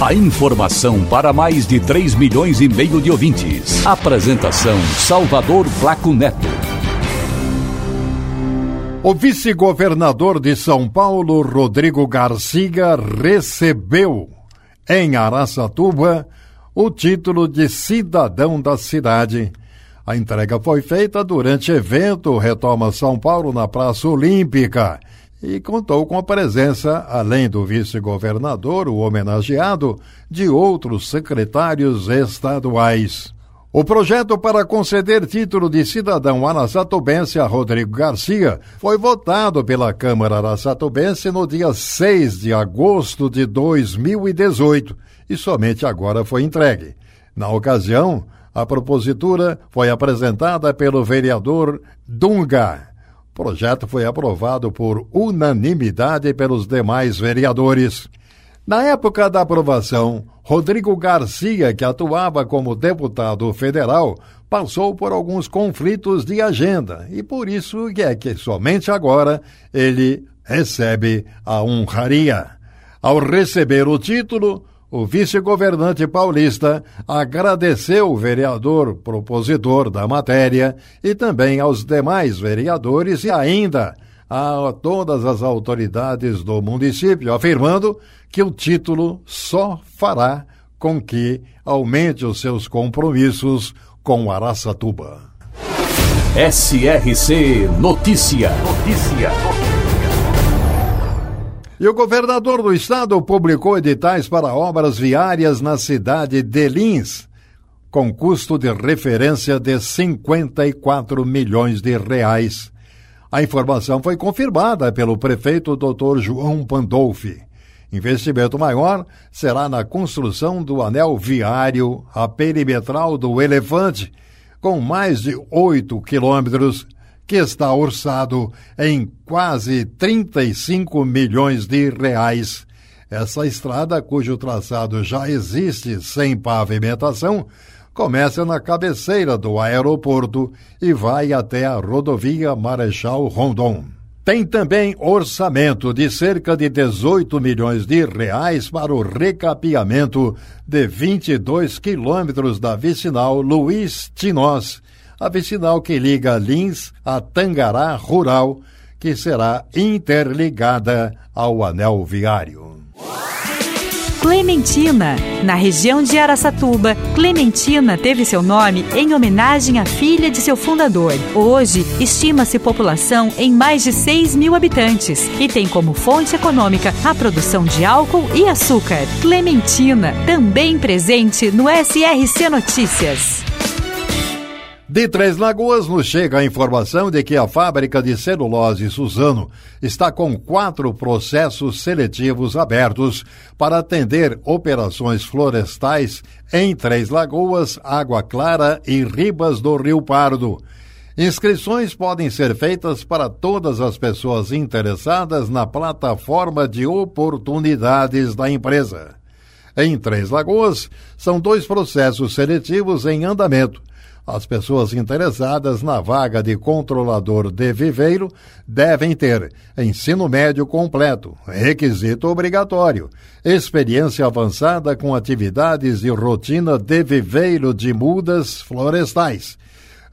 A informação para mais de 3 milhões e meio de ouvintes. Apresentação Salvador Flaco Neto. O vice-governador de São Paulo, Rodrigo Garcia, recebeu em Araçatuba o título de cidadão da cidade a entrega foi feita durante evento Retoma São Paulo na Praça Olímpica e contou com a presença, além do vice-governador, o homenageado, de outros secretários estaduais. O projeto para conceder título de cidadão araçatubense a Rodrigo Garcia foi votado pela Câmara Araçatubense no dia 6 de agosto de 2018 e somente agora foi entregue. Na ocasião, a propositura foi apresentada pelo vereador Dunga. O projeto foi aprovado por unanimidade pelos demais vereadores. Na época da aprovação, Rodrigo Garcia, que atuava como deputado federal, passou por alguns conflitos de agenda e por isso é que somente agora ele recebe a honraria. Ao receber o título, o vice-governante paulista agradeceu o vereador propositor da matéria e também aos demais vereadores e ainda a todas as autoridades do município, afirmando que o título só fará com que aumente os seus compromissos com Araçatuba. SRC Notícia. Notícia. E o governador do estado publicou editais para obras viárias na cidade de Lins, com custo de referência de 54 milhões de reais. A informação foi confirmada pelo prefeito Dr. João Pandolfi. Investimento maior será na construção do anel viário, a perimetral do Elefante, com mais de 8 quilômetros que está orçado em quase 35 milhões de reais. Essa estrada, cujo traçado já existe sem pavimentação, começa na cabeceira do aeroporto e vai até a rodovia Marechal Rondon. Tem também orçamento de cerca de 18 milhões de reais para o recapeamento de 22 quilômetros da vicinal Luiz Tinós, a vicinal que liga Lins a Tangará Rural, que será interligada ao anel viário. Clementina. Na região de Araçatuba, Clementina teve seu nome em homenagem à filha de seu fundador. Hoje, estima-se população em mais de 6 mil habitantes e tem como fonte econômica a produção de álcool e açúcar. Clementina, também presente no SRC Notícias. De Três Lagoas nos chega a informação de que a fábrica de celulose Suzano está com quatro processos seletivos abertos para atender operações florestais em Três Lagoas, Água Clara e Ribas do Rio Pardo. Inscrições podem ser feitas para todas as pessoas interessadas na plataforma de oportunidades da empresa. Em Três Lagoas, são dois processos seletivos em andamento as pessoas interessadas na vaga de controlador de viveiro devem ter ensino médio completo, requisito obrigatório, experiência avançada com atividades de rotina de viveiro de mudas florestais,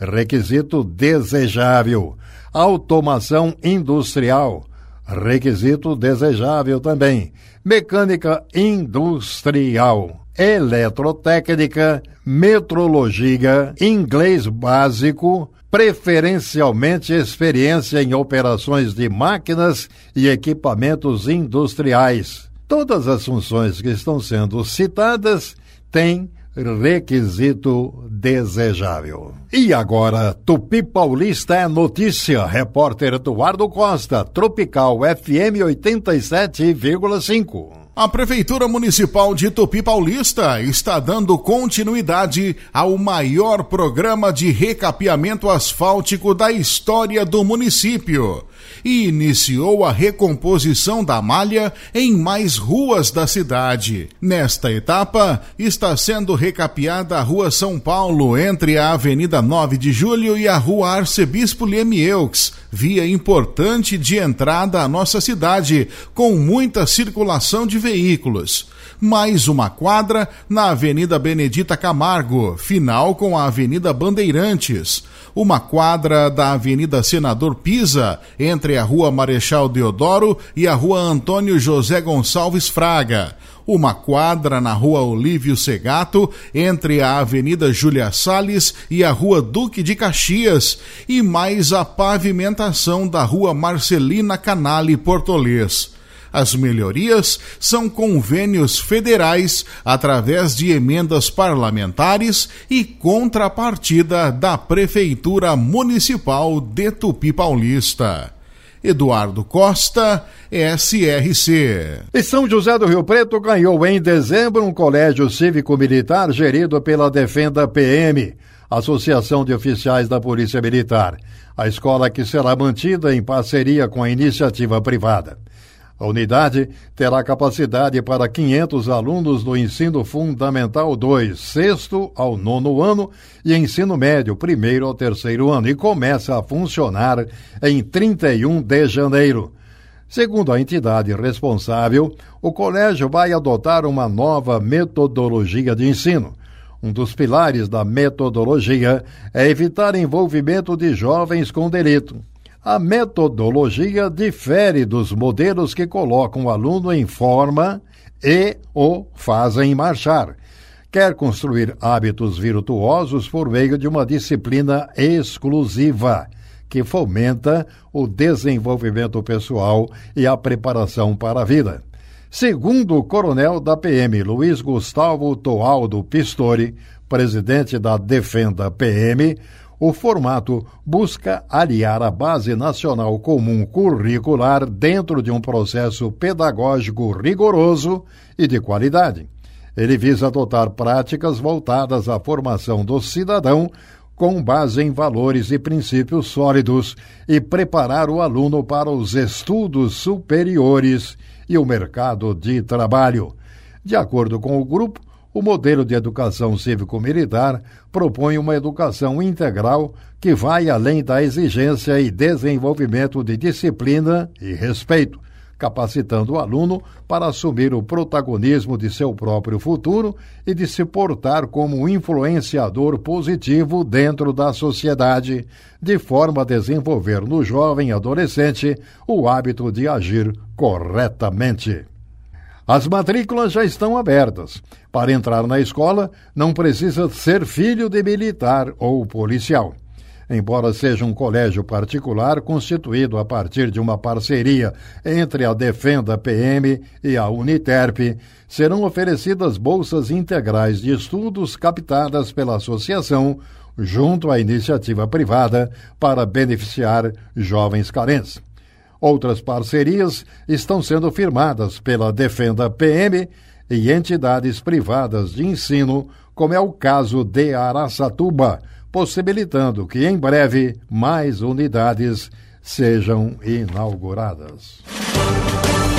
requisito desejável, automação industrial, requisito desejável também, mecânica industrial eletrotécnica, metrologia, inglês básico, preferencialmente experiência em operações de máquinas e equipamentos industriais. Todas as funções que estão sendo citadas têm requisito desejável. E agora, Tupi Paulista é notícia. Repórter Eduardo Costa, Tropical FM 87,5. A Prefeitura Municipal de Tupi Paulista está dando continuidade ao maior programa de recapeamento asfáltico da história do município e iniciou a recomposição da malha em mais ruas da cidade. Nesta etapa, está sendo recapeada a Rua São Paulo, entre a Avenida 9 de Julho e a Rua Arcebispo Liemieux, via importante de entrada à nossa cidade, com muita circulação de veículos mais uma quadra na Avenida Benedita Camargo, final com a Avenida Bandeirantes, uma quadra da Avenida Senador Pisa, entre a Rua Marechal Deodoro e a Rua Antônio José Gonçalves Fraga, uma quadra na Rua Olívio Segato, entre a Avenida Júlia Salles e a Rua Duque de Caxias, e mais a pavimentação da Rua Marcelina Canale Portolês. As melhorias são convênios federais através de emendas parlamentares e contrapartida da Prefeitura Municipal de Tupi Paulista. Eduardo Costa, SRC. E São José do Rio Preto ganhou em dezembro um colégio cívico-militar gerido pela Defenda PM, Associação de Oficiais da Polícia Militar. A escola que será mantida em parceria com a iniciativa privada. A unidade terá capacidade para 500 alunos do ensino fundamental 2, sexto ao nono ano, e ensino médio, primeiro ao terceiro ano, e começa a funcionar em 31 de janeiro. Segundo a entidade responsável, o colégio vai adotar uma nova metodologia de ensino. Um dos pilares da metodologia é evitar envolvimento de jovens com delito. A metodologia difere dos modelos que colocam o aluno em forma e o fazem marchar. Quer construir hábitos virtuosos por meio de uma disciplina exclusiva, que fomenta o desenvolvimento pessoal e a preparação para a vida. Segundo o coronel da PM, Luiz Gustavo Toaldo Pistori, presidente da Defenda PM, o formato busca aliar a Base Nacional Comum Curricular dentro de um processo pedagógico rigoroso e de qualidade. Ele visa adotar práticas voltadas à formação do cidadão com base em valores e princípios sólidos e preparar o aluno para os estudos superiores e o mercado de trabalho. De acordo com o grupo, o modelo de educação cívico-militar propõe uma educação integral que vai além da exigência e desenvolvimento de disciplina e respeito, capacitando o aluno para assumir o protagonismo de seu próprio futuro e de se portar como um influenciador positivo dentro da sociedade, de forma a desenvolver no jovem adolescente o hábito de agir corretamente. As matrículas já estão abertas. Para entrar na escola, não precisa ser filho de militar ou policial. Embora seja um colégio particular constituído a partir de uma parceria entre a Defenda PM e a Uniterp, serão oferecidas bolsas integrais de estudos captadas pela associação junto à iniciativa privada para beneficiar jovens carentes. Outras parcerias estão sendo firmadas pela Defenda PM e entidades privadas de ensino, como é o caso de Araçatuba, possibilitando que em breve mais unidades sejam inauguradas.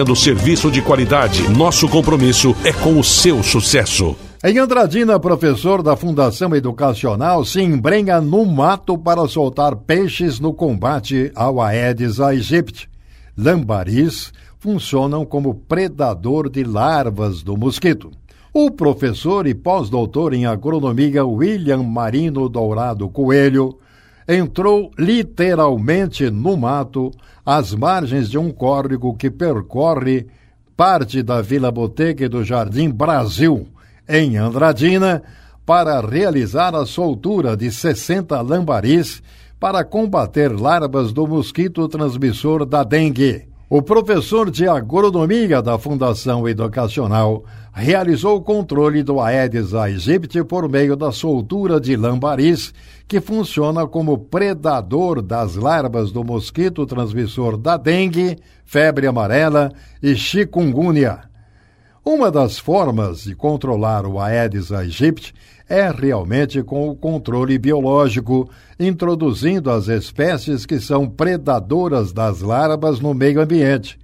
oferecendo serviço de qualidade. Nosso compromisso é com o seu sucesso. Em Andradina, professor da Fundação Educacional se embrenha no mato para soltar peixes no combate ao Aedes aegypti. Lambaris funcionam como predador de larvas do mosquito. O professor e pós-doutor em agronomia William Marino Dourado Coelho entrou literalmente no mato às margens de um córrego que percorre parte da Vila Botega e do Jardim Brasil, em Andradina, para realizar a soltura de 60 lambaris para combater larvas do mosquito transmissor da dengue. O professor de agronomia da Fundação Educacional realizou o controle do Aedes aegypti por meio da soltura de lambaris, que funciona como predador das larvas do mosquito transmissor da dengue, febre amarela e chikungunya. Uma das formas de controlar o Aedes aegypti é realmente com o controle biológico, introduzindo as espécies que são predadoras das larvas no meio ambiente.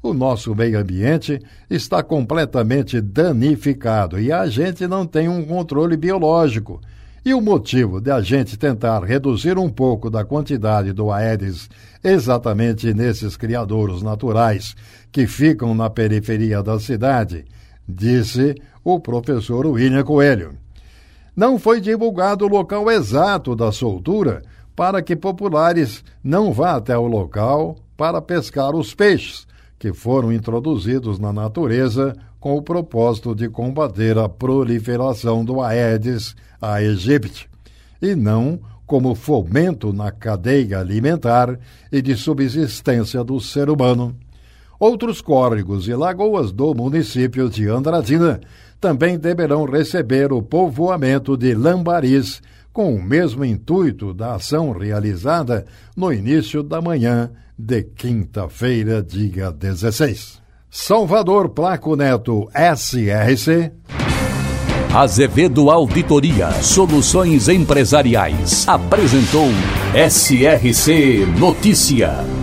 O nosso meio ambiente está completamente danificado e a gente não tem um controle biológico. E o motivo de a gente tentar reduzir um pouco da quantidade do Aedes exatamente nesses criadouros naturais que ficam na periferia da cidade, disse o professor William Coelho. Não foi divulgado o local exato da soltura para que populares não vá até o local para pescar os peixes que foram introduzidos na natureza com o propósito de combater a proliferação do Aedes aegypti, e não como fomento na cadeia alimentar e de subsistência do ser humano. Outros córregos e lagoas do município de Andradina também deverão receber o povoamento de lambaris, com o mesmo intuito da ação realizada no início da manhã de quinta-feira, dia 16. Salvador Placo Neto, SRC. Azevedo Auditoria Soluções Empresariais apresentou SRC Notícia.